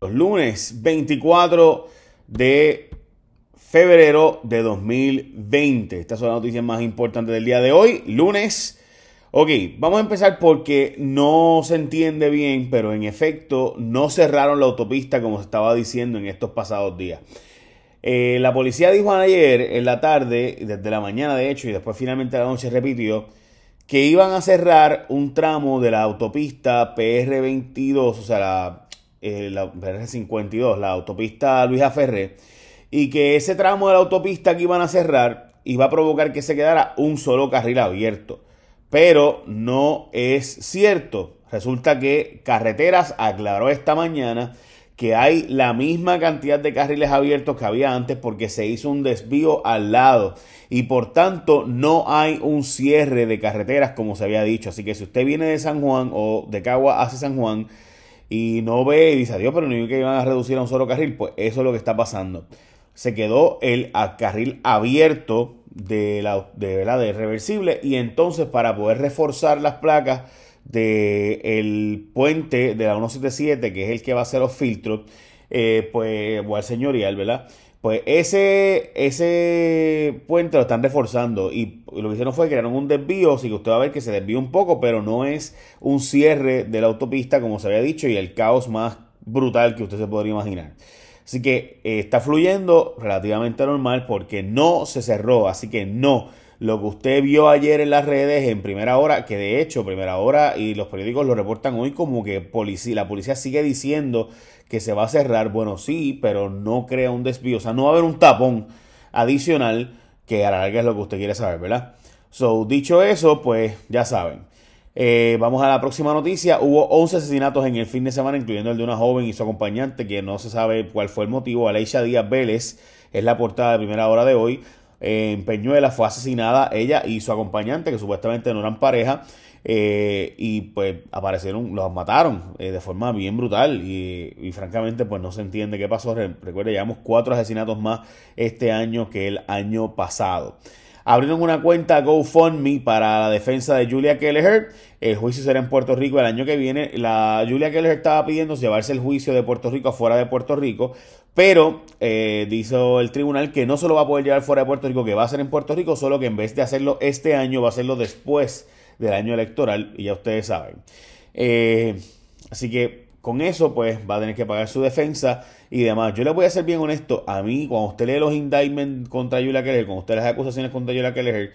Los lunes 24 de febrero de 2020. Estas son las noticias más importantes del día de hoy, lunes. Ok, vamos a empezar porque no se entiende bien, pero en efecto no cerraron la autopista como se estaba diciendo en estos pasados días. Eh, la policía dijo ayer en la tarde, desde la mañana de hecho, y después finalmente a la noche repitió, que iban a cerrar un tramo de la autopista PR22, o sea, la eh, la PR52, la autopista Luisa Ferré, y que ese tramo de la autopista que iban a cerrar iba a provocar que se quedara un solo carril abierto. Pero no es cierto. Resulta que Carreteras aclaró esta mañana que hay la misma cantidad de carriles abiertos que había antes porque se hizo un desvío al lado y por tanto no hay un cierre de carreteras como se había dicho. Así que si usted viene de San Juan o de Cagua hacia San Juan, y no ve y dice, adiós, pero no que iban a reducir a un solo carril, pues eso es lo que está pasando. Se quedó el carril abierto de, la, de, de reversible y entonces para poder reforzar las placas del el puente de la 177, que es el que va a hacer los filtros, eh, pues, o al señorial, ¿verdad? Pues ese, ese puente lo están reforzando y lo que hicieron fue crear un desvío, así que usted va a ver que se desvió un poco, pero no es un cierre de la autopista como se había dicho y el caos más brutal que usted se podría imaginar. Así que eh, está fluyendo relativamente normal porque no se cerró, así que no. Lo que usted vio ayer en las redes en primera hora, que de hecho primera hora y los periódicos lo reportan hoy como que policía, la policía sigue diciendo que se va a cerrar. Bueno, sí, pero no crea un desvío. O sea, no va a haber un tapón adicional que a la larga es lo que usted quiere saber, ¿verdad? So, dicho eso, pues ya saben. Eh, vamos a la próxima noticia. Hubo 11 asesinatos en el fin de semana, incluyendo el de una joven y su acompañante, que no se sabe cuál fue el motivo. Aleisha Díaz Vélez es la portada de primera hora de hoy. En Peñuela fue asesinada ella y su acompañante, que supuestamente no eran pareja. Eh, y pues aparecieron, los mataron eh, de forma bien brutal y, francamente pues no se entiende qué pasó. Recuerde, llevamos cuatro asesinatos más este año que el año pasado. Abrieron una cuenta GoFundMe para la defensa de Julia Kelleher. El juicio será en Puerto Rico el año que viene. La Julia Kelleher estaba pidiendo llevarse el juicio de Puerto Rico afuera de Puerto Rico, pero eh, dice el tribunal que no solo va a poder llevar fuera de Puerto Rico, que va a ser en Puerto Rico, solo que en vez de hacerlo este año, va a hacerlo después del año electoral y ya ustedes saben. Eh, así que con eso pues va a tener que pagar su defensa y demás. Yo le voy a ser bien honesto, a mí cuando usted lee los indictments contra Julia Keller, cuando usted lee las acusaciones contra Julia Keller,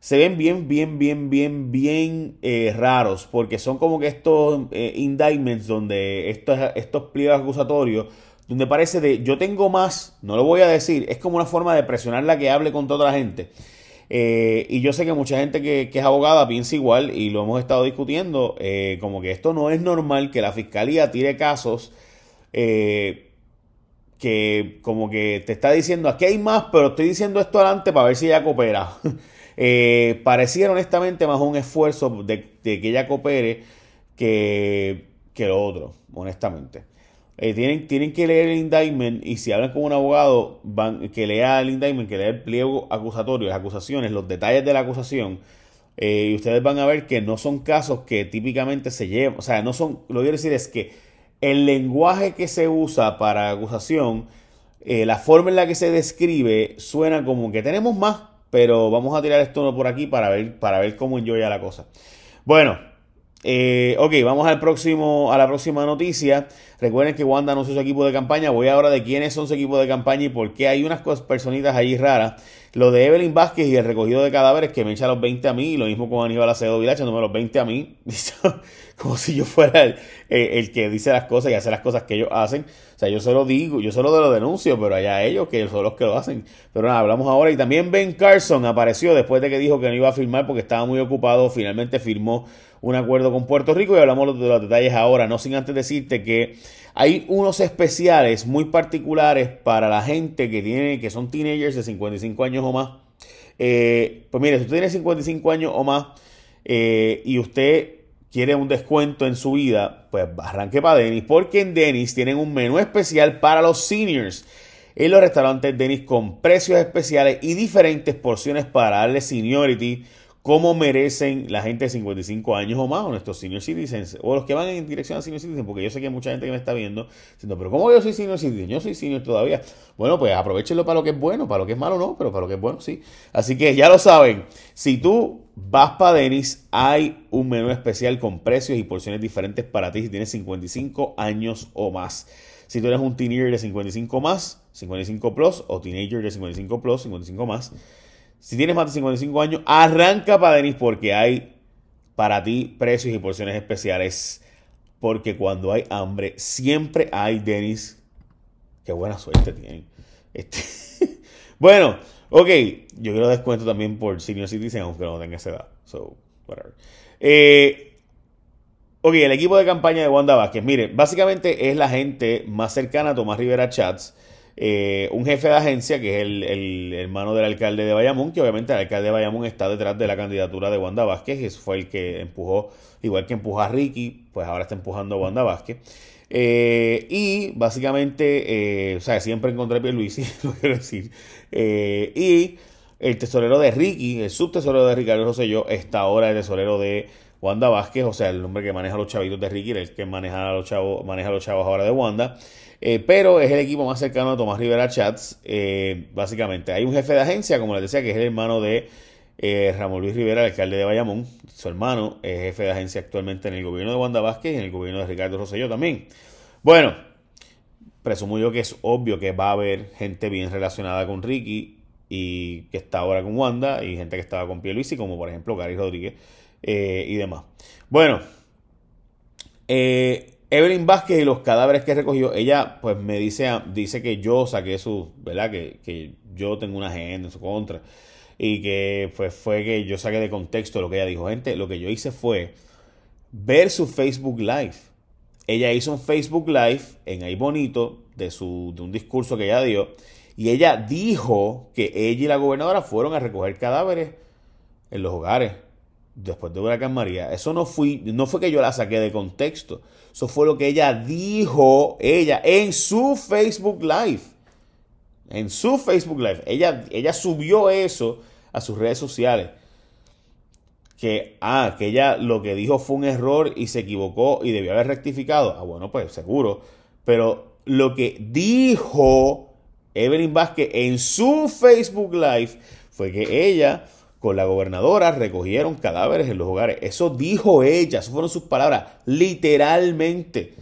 se ven bien, bien, bien, bien, bien eh, raros, porque son como que estos eh, indictments donde estos, estos pliegos acusatorios, donde parece de yo tengo más, no lo voy a decir, es como una forma de presionar la que hable con toda la gente. Eh, y yo sé que mucha gente que, es abogada piensa igual y lo hemos estado discutiendo, eh, como que esto no es normal que la fiscalía tire casos eh, que como que te está diciendo aquí hay más, pero estoy diciendo esto adelante para ver si ella coopera. pareciera honestamente más un esfuerzo de, de que ella coopere que, que lo otro, honestamente. Eh, tienen, tienen que leer el indictment y si hablan con un abogado, van, que lea el indictment, que lea el pliego acusatorio, las acusaciones, los detalles de la acusación, eh, y ustedes van a ver que no son casos que típicamente se llevan, o sea, no son, lo que quiero decir es que el lenguaje que se usa para acusación, eh, la forma en la que se describe, suena como que tenemos más, pero vamos a tirar esto por aquí para ver, para ver cómo ya la cosa. Bueno, eh, ok, vamos al próximo, a la próxima noticia. Recuerden que Wanda es su equipo de campaña. Voy ahora de quiénes son su equipo de campaña y por qué hay unas personitas ahí raras. Lo de Evelyn Vázquez y el recogido de cadáveres que me echa los 20 a mí. Lo mismo con Aníbal Acevedo Vila echándome los 20 a mí. Como si yo fuera el, que dice las cosas y hace las cosas que ellos hacen. O sea, yo solo digo, yo solo lo denuncio, pero allá ellos que son los que lo hacen. Pero nada, hablamos ahora. Y también Ben Carson apareció después de que dijo que no iba a firmar porque estaba muy ocupado. Finalmente firmó un acuerdo con Puerto Rico y hablamos de los detalles ahora, no sin antes decirte que hay unos especiales muy particulares para la gente que tiene, que son teenagers de 55 años o más. Eh, pues mire, si usted tiene 55 años o más eh, y usted quiere un descuento en su vida, pues arranque para Denis, porque en Denis tienen un menú especial para los seniors. En los restaurantes Denis con precios especiales y diferentes porciones para darle seniority cómo merecen la gente de 55 años o más, o nuestros senior citizens, o los que van en dirección a senior citizens, porque yo sé que hay mucha gente que me está viendo diciendo, pero ¿cómo yo soy senior citizen? Yo soy senior todavía. Bueno, pues aprovechenlo para lo que es bueno, para lo que es malo no, pero para lo que es bueno sí. Así que ya lo saben, si tú vas para Denis, hay un menú especial con precios y porciones diferentes para ti si tienes 55 años o más. Si tú eres un teenager de 55 más, 55 plus, o teenager de 55 plus, 55 más, si tienes más de 55 años, arranca para Denis porque hay para ti precios y porciones especiales. Porque cuando hay hambre, siempre hay Denis. Qué buena suerte tienen. Este, bueno, ok. Yo quiero descuento también por senior citizen, aunque no tenga esa edad. So, whatever. Eh, ok, el equipo de campaña de Wanda Vázquez. Mire, básicamente es la gente más cercana a Tomás Rivera Chats eh, un jefe de agencia, que es el, hermano del alcalde de Bayamón, que obviamente el alcalde de Bayamón está detrás de la candidatura de Wanda Vázquez, y fue el que empujó, igual que empujó a Ricky, pues ahora está empujando a Wanda Vázquez. Eh, y básicamente, eh, o sea, siempre encontré Pierluisi, lo quiero decir. y el tesorero de Ricky, el subtesorero de Ricardo Rosselló, está ahora el tesorero de Wanda Vázquez, o sea, el hombre que maneja los chavitos de Ricky, el que maneja a los chavos, maneja a los chavos ahora de Wanda. Eh, pero es el equipo más cercano a Tomás Rivera Chats. Eh, básicamente, hay un jefe de agencia, como les decía, que es el hermano de eh, Ramón Luis Rivera, el alcalde de Bayamón. Su hermano es jefe de agencia actualmente en el gobierno de Wanda Vázquez y en el gobierno de Ricardo Rosselló también. Bueno, presumo yo que es obvio que va a haber gente bien relacionada con Ricky y que está ahora con Wanda y gente que estaba con Pierluisi, como por ejemplo Gary Rodríguez y demás. Bueno, eh, Evelyn Vázquez y los cadáveres que recogió, ella pues me dice, dice que yo saqué su, ¿verdad? Que, que yo tengo una agenda en su contra y que pues fue que yo saqué de contexto lo que ella dijo. Gente, lo que yo hice fue ver su Facebook Live. Ella hizo un Facebook Live en ahí bonito de, su, de un discurso que ella dio y ella dijo que ella y la gobernadora fueron a recoger cadáveres en los hogares después de Huracán María. Eso no, fui, no fue que yo la saqué de contexto. Eso fue lo que ella dijo, ella, en su Facebook Live. En su Facebook Live. Ella, ella subió eso a sus redes sociales. Que, ah, que ella lo que dijo fue un error y se equivocó y debió haber rectificado. Ah, bueno, pues seguro. Pero lo que dijo Evelyn Vázquez en su Facebook Live fue que ella con la gobernadora recogieron cadáveres en los hogares. Eso dijo ella, eso fueron sus palabras, literalmente.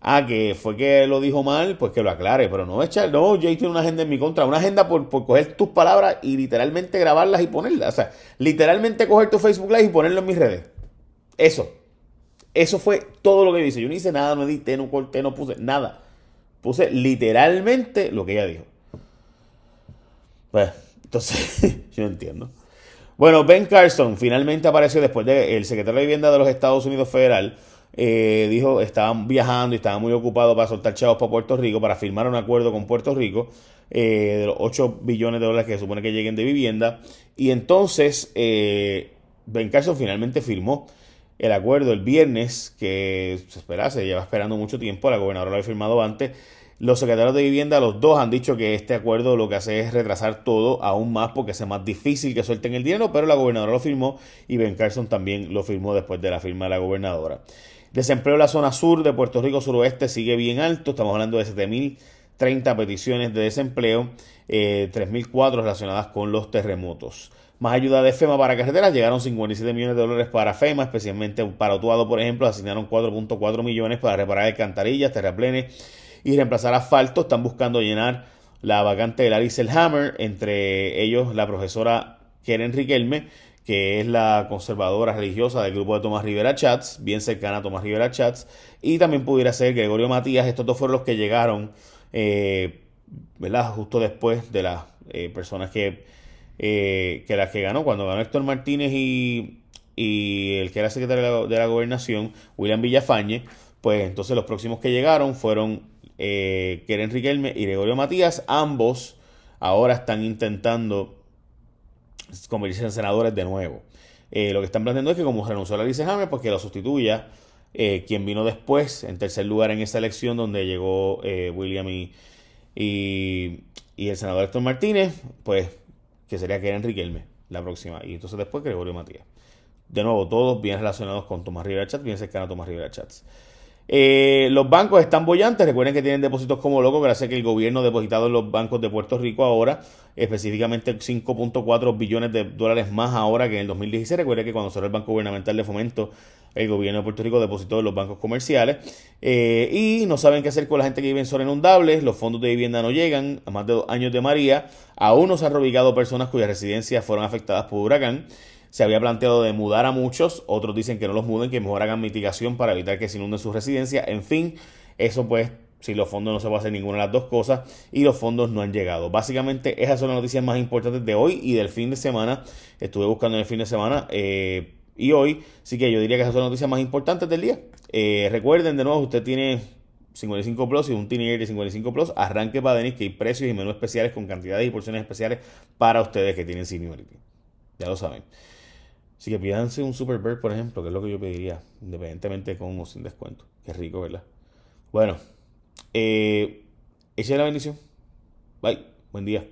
Ah, que fue que lo dijo mal, pues que lo aclare, pero no echar, no, Jay tiene una agenda en mi contra, una agenda por, por coger tus palabras y literalmente grabarlas y ponerlas. O sea, literalmente coger tu Facebook Live y ponerlo en mis redes. Eso. Eso fue todo lo que dice. Yo no hice nada, no edité, no corté, no puse nada. Puse literalmente lo que ella dijo. Pues, entonces, yo entiendo. Bueno, Ben Carson finalmente apareció después de el secretario de Vivienda de los Estados Unidos Federal. Eh, dijo estaban viajando y estaban muy ocupados para soltar chavos para Puerto Rico, para firmar un acuerdo con Puerto Rico eh, de los 8 billones de dólares que se supone que lleguen de vivienda. Y entonces eh, Ben Carson finalmente firmó el acuerdo el viernes, que se esperaba, se lleva esperando mucho tiempo, la gobernadora lo había firmado antes los secretarios de vivienda, los dos, han dicho que este acuerdo lo que hace es retrasar todo aún más porque es más difícil que suelten el dinero, pero la gobernadora lo firmó y Ben Carson también lo firmó después de la firma de la gobernadora. Desempleo en la zona sur de Puerto Rico suroeste sigue bien alto, estamos hablando de 7.030 peticiones de desempleo, eh, 3.004 relacionadas con los terremotos. Más ayuda de FEMA para carreteras, llegaron 57 millones de dólares para FEMA, especialmente para Utuado, por ejemplo, asignaron 4.4 millones para reparar alcantarillas, terraplenes y reemplazar asfalto. Están buscando llenar la vacante de Larry Hammer, entre ellos la profesora Keren Riquelme, que es la conservadora religiosa del grupo de Tomás Rivera Chats, bien cercana a Tomás Rivera Chats, y también pudiera ser Gregorio Matías. Estos dos fueron los que llegaron, eh, ¿verdad? Justo después de las eh, personas que, eh, que las que ganó, cuando ganó Héctor Martínez y, y el que era secretario de la, de la gobernación, William Villafañe, pues entonces los próximos que llegaron fueron eh, Keren Riquelme y Gregorio Matías, ambos ahora están intentando convertirse en senadores de nuevo. Eh, lo que están planteando es que como renunció a la Hammer, pues que lo sustituya eh, quien vino después, en tercer lugar en esa elección donde llegó eh, William y, el senador Héctor Martínez, pues que sería Keren Riquelme. la próxima. Y entonces después Gregorio Matías. De nuevo, todos bien relacionados con Tomás Rivera Chats, bien cercano a Tomás Rivera Chats. Eh, los bancos están bollantes, recuerden que tienen depósitos como locos, gracias a que el gobierno ha depositado en los bancos de Puerto Rico ahora, específicamente 5.4 billones de dólares más ahora que en el 2016. Recuerden que cuando cerró el Banco Gubernamental de Fomento, el gobierno de Puerto Rico depositó en los bancos comerciales. Eh, y no saben qué hacer con la gente que vive en zonas inundables, los fondos de vivienda no llegan, a más de dos años de María, aún no se han reubicado personas cuyas residencias fueron afectadas por huracán se había planteado de mudar a muchos, otros dicen que no los muden, que mejor hagan mitigación para evitar que se inunden sus residencias, en fin, eso pues si los fondos no se puede hacer ninguna de las dos cosas y los fondos no han llegado. Básicamente esas son las noticias más importantes de hoy y del fin de semana. Estuve buscando en el fin de semana eh, y hoy, sí que yo diría que esas son las noticias más importantes del día. Eh, recuerden de nuevo, usted tiene 55 Plus y un Teenager de 55 Plus, arranque para Denis que hay precios y menús especiales con cantidades y porciones especiales para ustedes que tienen Seniority. Ya lo saben. Así que pídanse un Super Bird, por ejemplo, que es lo que yo pediría, independientemente con o sin descuento. Qué rico, ¿verdad? Bueno, eh, eche la bendición. Bye. Buen día.